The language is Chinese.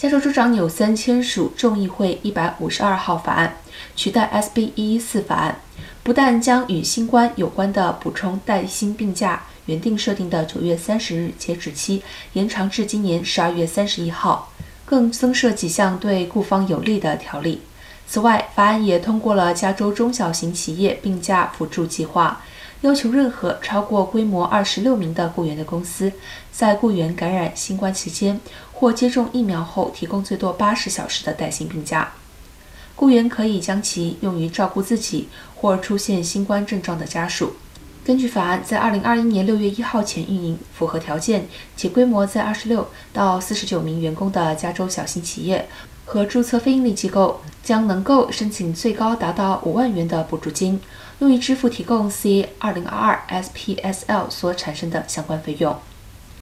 加州州长纽森签署众议会一百五十二号法案，取代 SB 一一四法案，不但将与新冠有关的补充带薪病假原定设定的九月三十日截止期延长至今年十二月三十一号，更增设几项对雇方有利的条例。此外，法案也通过了加州中小型企业病假辅助计划。要求任何超过规模二十六名的雇员的公司，在雇员感染新冠期间或接种疫苗后，提供最多八十小时的带薪病假。雇员可以将其用于照顾自己或出现新冠症状的家属。根据法案，在二零二一年六月一号前运营、符合条件且规模在二十六到四十九名员工的加州小型企业和注册非营利机构，将能够申请最高达到五万元的补助金。用于支付提供 C 二零二二 SPSL 所产生的相关费用。